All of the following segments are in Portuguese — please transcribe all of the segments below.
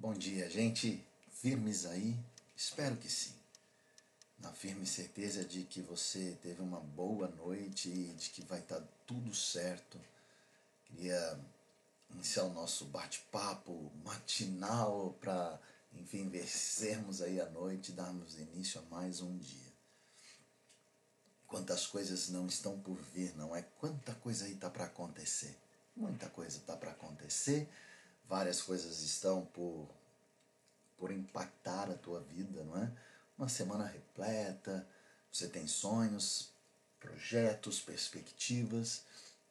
Bom dia, gente. Firmes aí? Espero que sim. Na firme certeza de que você teve uma boa noite e de que vai estar tudo certo. Queria iniciar o nosso bate-papo matinal para, enfim, vencermos aí a noite e darmos início a mais um dia. Quantas coisas não estão por vir, não é? Quanta coisa aí está para acontecer. Muita coisa está para acontecer várias coisas estão por, por impactar a tua vida, não é? Uma semana repleta, você tem sonhos, projetos, perspectivas,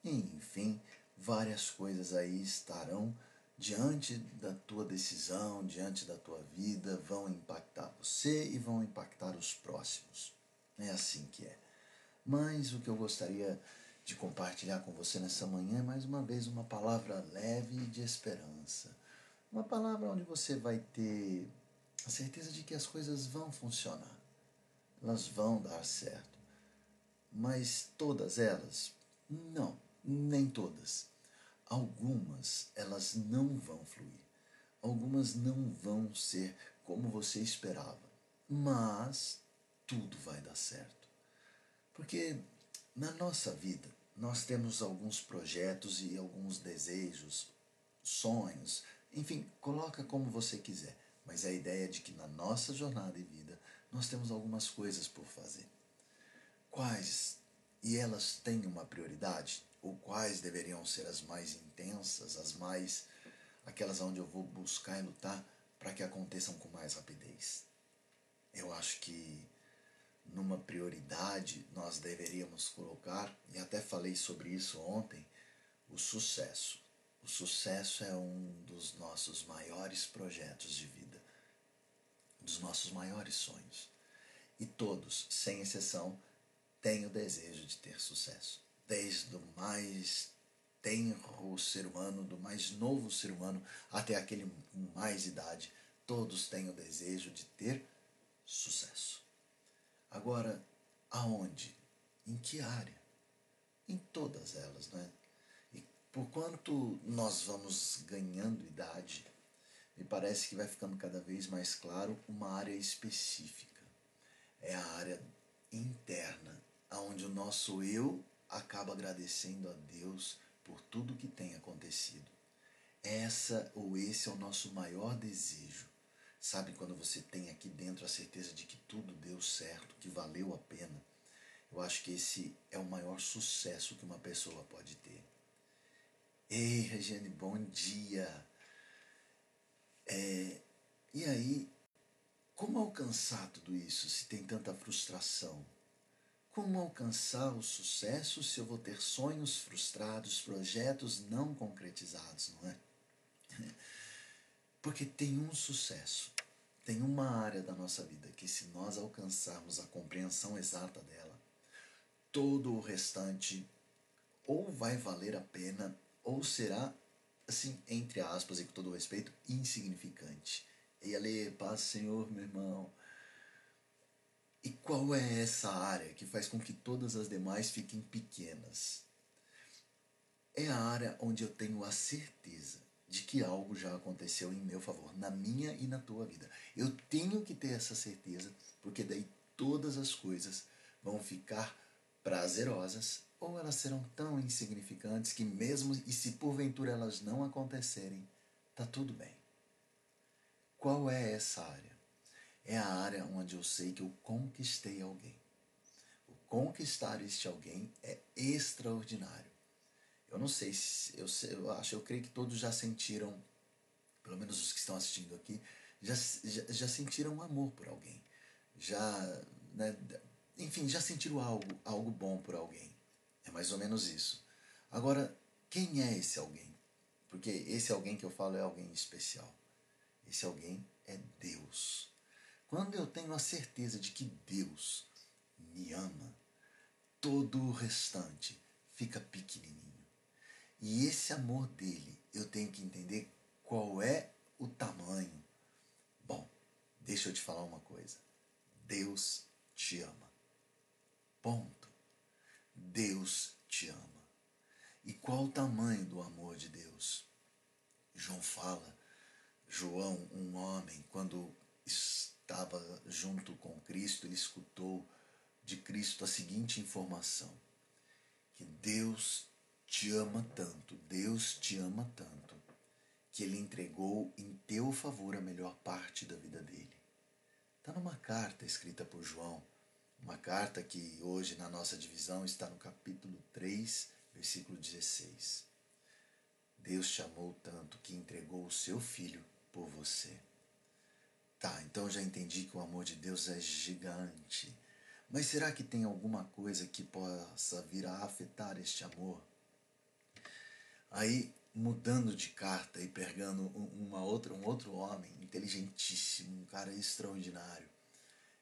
enfim, várias coisas aí estarão diante da tua decisão, diante da tua vida, vão impactar você e vão impactar os próximos. É assim que é. Mas o que eu gostaria de compartilhar com você nessa manhã, mais uma vez, uma palavra leve de esperança. Uma palavra onde você vai ter a certeza de que as coisas vão funcionar, elas vão dar certo. Mas todas elas, não, nem todas. Algumas elas não vão fluir, algumas não vão ser como você esperava, mas tudo vai dar certo. Porque na nossa vida, nós temos alguns projetos e alguns desejos, sonhos, enfim, coloca como você quiser. Mas a ideia é de que na nossa jornada de vida nós temos algumas coisas por fazer. Quais? E elas têm uma prioridade? Ou quais deveriam ser as mais intensas, as mais. aquelas onde eu vou buscar e lutar para que aconteçam com mais rapidez? Eu acho que numa prioridade, nós deveríamos colocar, e até falei sobre isso ontem, o sucesso. O sucesso é um dos nossos maiores projetos de vida, dos nossos maiores sonhos. E todos, sem exceção, têm o desejo de ter sucesso. Desde o mais tenro ser humano, do mais novo ser humano até aquele com mais idade, todos têm o desejo de ter sucesso. Agora, aonde? Em que área? Em todas elas, né? E por quanto nós vamos ganhando idade, me parece que vai ficando cada vez mais claro uma área específica. É a área interna, aonde o nosso eu acaba agradecendo a Deus por tudo que tem acontecido. Essa ou esse é o nosso maior desejo Sabe quando você tem aqui dentro a certeza de que tudo deu certo, que valeu a pena? Eu acho que esse é o maior sucesso que uma pessoa pode ter. Ei, Regiane, bom dia! É, e aí, como alcançar tudo isso se tem tanta frustração? Como alcançar o sucesso se eu vou ter sonhos frustrados, projetos não concretizados, não é? Porque tem um sucesso, tem uma área da nossa vida que, se nós alcançarmos a compreensão exata dela, todo o restante ou vai valer a pena ou será, assim, entre aspas e com todo o respeito, insignificante. E ali, paz, Senhor, meu irmão. E qual é essa área que faz com que todas as demais fiquem pequenas? É a área onde eu tenho a certeza de que algo já aconteceu em meu favor, na minha e na tua vida. Eu tenho que ter essa certeza, porque daí todas as coisas vão ficar prazerosas ou elas serão tão insignificantes que mesmo e se porventura elas não acontecerem, tá tudo bem. Qual é essa área? É a área onde eu sei que eu conquistei alguém. O conquistar este alguém é extraordinário. Eu não sei se eu, eu acho, eu creio que todos já sentiram, pelo menos os que estão assistindo aqui, já, já, já sentiram amor por alguém. Já, né, enfim, já sentiram algo, algo bom por alguém. É mais ou menos isso. Agora, quem é esse alguém? Porque esse alguém que eu falo é alguém especial. Esse alguém é Deus. Quando eu tenho a certeza de que Deus me ama, todo o restante fica pequenininho. E esse amor dele, eu tenho que entender qual é o tamanho. Bom, deixa eu te falar uma coisa. Deus te ama. Ponto. Deus te ama. E qual o tamanho do amor de Deus? João fala, João, um homem, quando estava junto com Cristo, ele escutou de Cristo a seguinte informação: que Deus te ama tanto, Deus te ama tanto, que ele entregou em teu favor a melhor parte da vida dele. Está numa carta escrita por João, uma carta que hoje na nossa divisão está no capítulo 3, versículo 16. Deus te amou tanto que entregou o seu filho por você. Tá, então já entendi que o amor de Deus é gigante. Mas será que tem alguma coisa que possa vir a afetar este amor? Aí, mudando de carta e pegando uma outra, um outro homem inteligentíssimo, um cara extraordinário,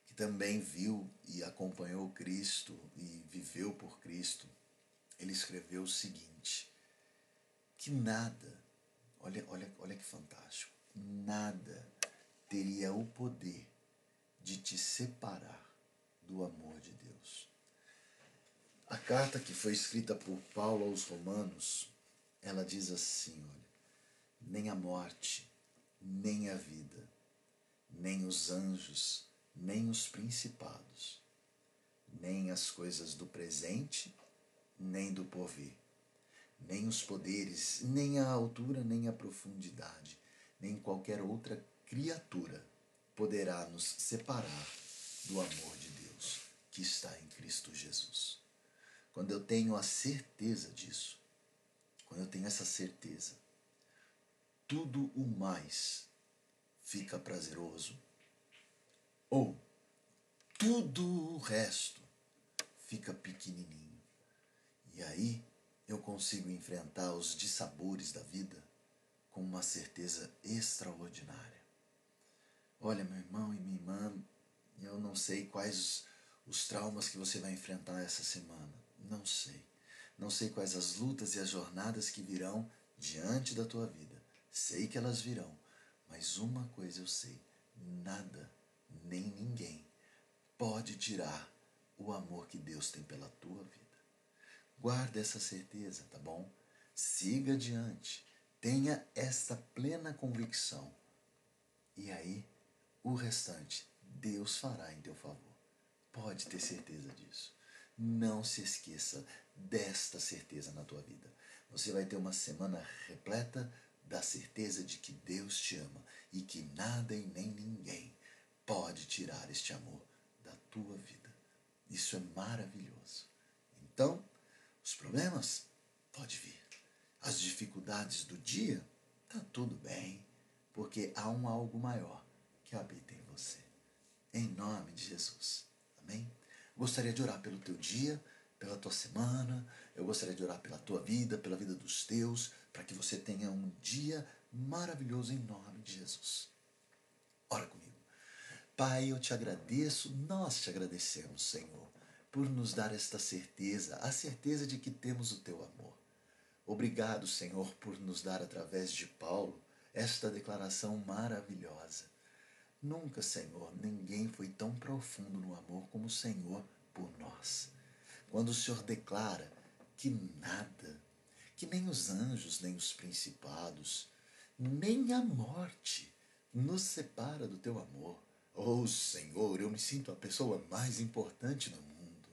que também viu e acompanhou Cristo e viveu por Cristo, ele escreveu o seguinte: que nada, olha, olha, olha que fantástico, nada teria o poder de te separar do amor de Deus. A carta que foi escrita por Paulo aos Romanos, ela diz assim, olha, nem a morte, nem a vida, nem os anjos, nem os principados, nem as coisas do presente, nem do porvir, nem os poderes, nem a altura, nem a profundidade, nem qualquer outra criatura poderá nos separar do amor de Deus que está em Cristo Jesus. Quando eu tenho a certeza disso, quando eu tenho essa certeza, tudo o mais fica prazeroso, ou tudo o resto fica pequenininho. E aí eu consigo enfrentar os dissabores da vida com uma certeza extraordinária. Olha, meu irmão e minha irmã, eu não sei quais os traumas que você vai enfrentar essa semana. Não sei. Não sei quais as lutas e as jornadas que virão diante da tua vida. Sei que elas virão, mas uma coisa eu sei: nada, nem ninguém pode tirar o amor que Deus tem pela tua vida. Guarda essa certeza, tá bom? Siga adiante. Tenha esta plena convicção. E aí, o restante, Deus fará em teu favor. Pode ter certeza disso. Não se esqueça desta certeza na tua vida. Você vai ter uma semana repleta da certeza de que Deus te ama e que nada e nem ninguém pode tirar este amor da tua vida. Isso é maravilhoso. Então, os problemas pode vir. As dificuldades do dia, tá tudo bem, porque há um algo maior que habita em você. Em nome de Jesus. Amém? Gostaria de orar pelo teu dia, pela tua semana. Eu gostaria de orar pela tua vida, pela vida dos teus, para que você tenha um dia maravilhoso em nome de Jesus. Ora comigo. Pai, eu te agradeço, nós te agradecemos, Senhor, por nos dar esta certeza, a certeza de que temos o teu amor. Obrigado, Senhor, por nos dar através de Paulo esta declaração maravilhosa Nunca, Senhor, ninguém foi tão profundo no amor como o Senhor por nós. Quando o Senhor declara que nada, que nem os anjos, nem os principados, nem a morte nos separa do teu amor. Oh, Senhor, eu me sinto a pessoa mais importante no mundo.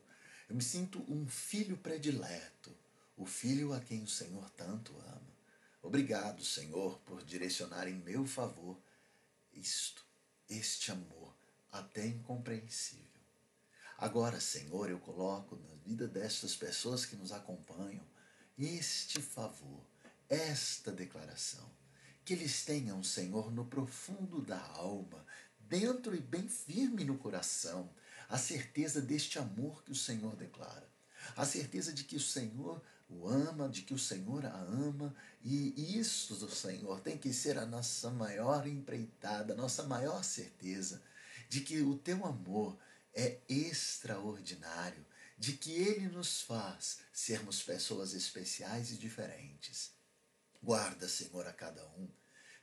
Eu me sinto um filho predileto, o filho a quem o Senhor tanto ama. Obrigado, Senhor, por direcionar em meu favor isto este amor até incompreensível. Agora, Senhor, eu coloco na vida destas pessoas que nos acompanham este favor, esta declaração. Que eles tenham, Senhor, no profundo da alma, dentro e bem firme no coração, a certeza deste amor que o Senhor declara. A certeza de que o Senhor o ama, de que o Senhor a ama, e isso do Senhor tem que ser a nossa maior empreitada, a nossa maior certeza de que o teu amor é extraordinário, de que ele nos faz sermos pessoas especiais e diferentes. Guarda, Senhor, a cada um.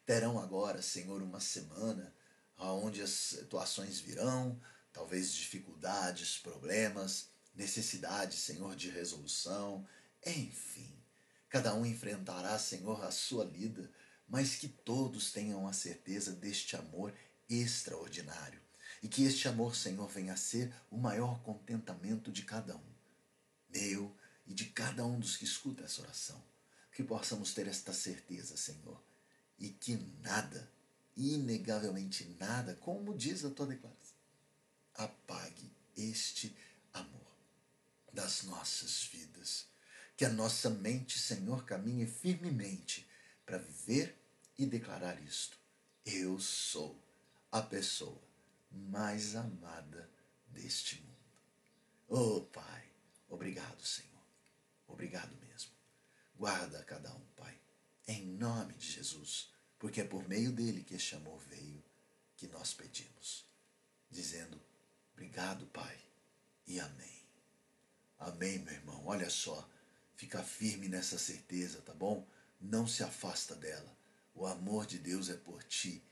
Terão agora, Senhor, uma semana onde as situações virão, talvez dificuldades, problemas, necessidades, Senhor, de resolução, enfim, cada um enfrentará, Senhor, a sua lida, mas que todos tenham a certeza deste amor extraordinário. E que este amor, Senhor, venha a ser o maior contentamento de cada um, meu e de cada um dos que escuta essa oração. Que possamos ter esta certeza, Senhor, e que nada, inegavelmente nada, como diz a tua declaração, apague este amor das nossas vidas. Que a nossa mente, Senhor, caminhe firmemente para viver e declarar isto. Eu sou a pessoa mais amada deste mundo. Oh, Pai, obrigado, Senhor. Obrigado mesmo. Guarda cada um, Pai, em nome de Jesus, porque é por meio dele que este amor veio que nós pedimos, dizendo: Obrigado, Pai, e amém. Amém, meu irmão. Olha só, fica firme nessa certeza, tá bom? Não se afasta dela. O amor de Deus é por ti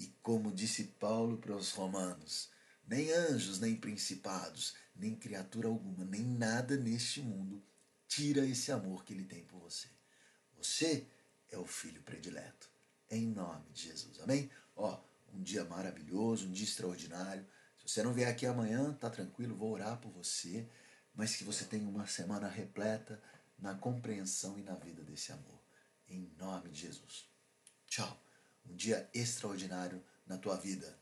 e como disse Paulo para os romanos, nem anjos, nem principados, nem criatura alguma, nem nada neste mundo tira esse amor que ele tem por você. Você é o filho predileto. Em nome de Jesus. Amém? Ó, um dia maravilhoso, um dia extraordinário. Se você não vier aqui amanhã, tá tranquilo, vou orar por você, mas que você tenha uma semana repleta na compreensão e na vida desse amor. Em nome de Jesus. Tchau um dia extraordinário na tua vida.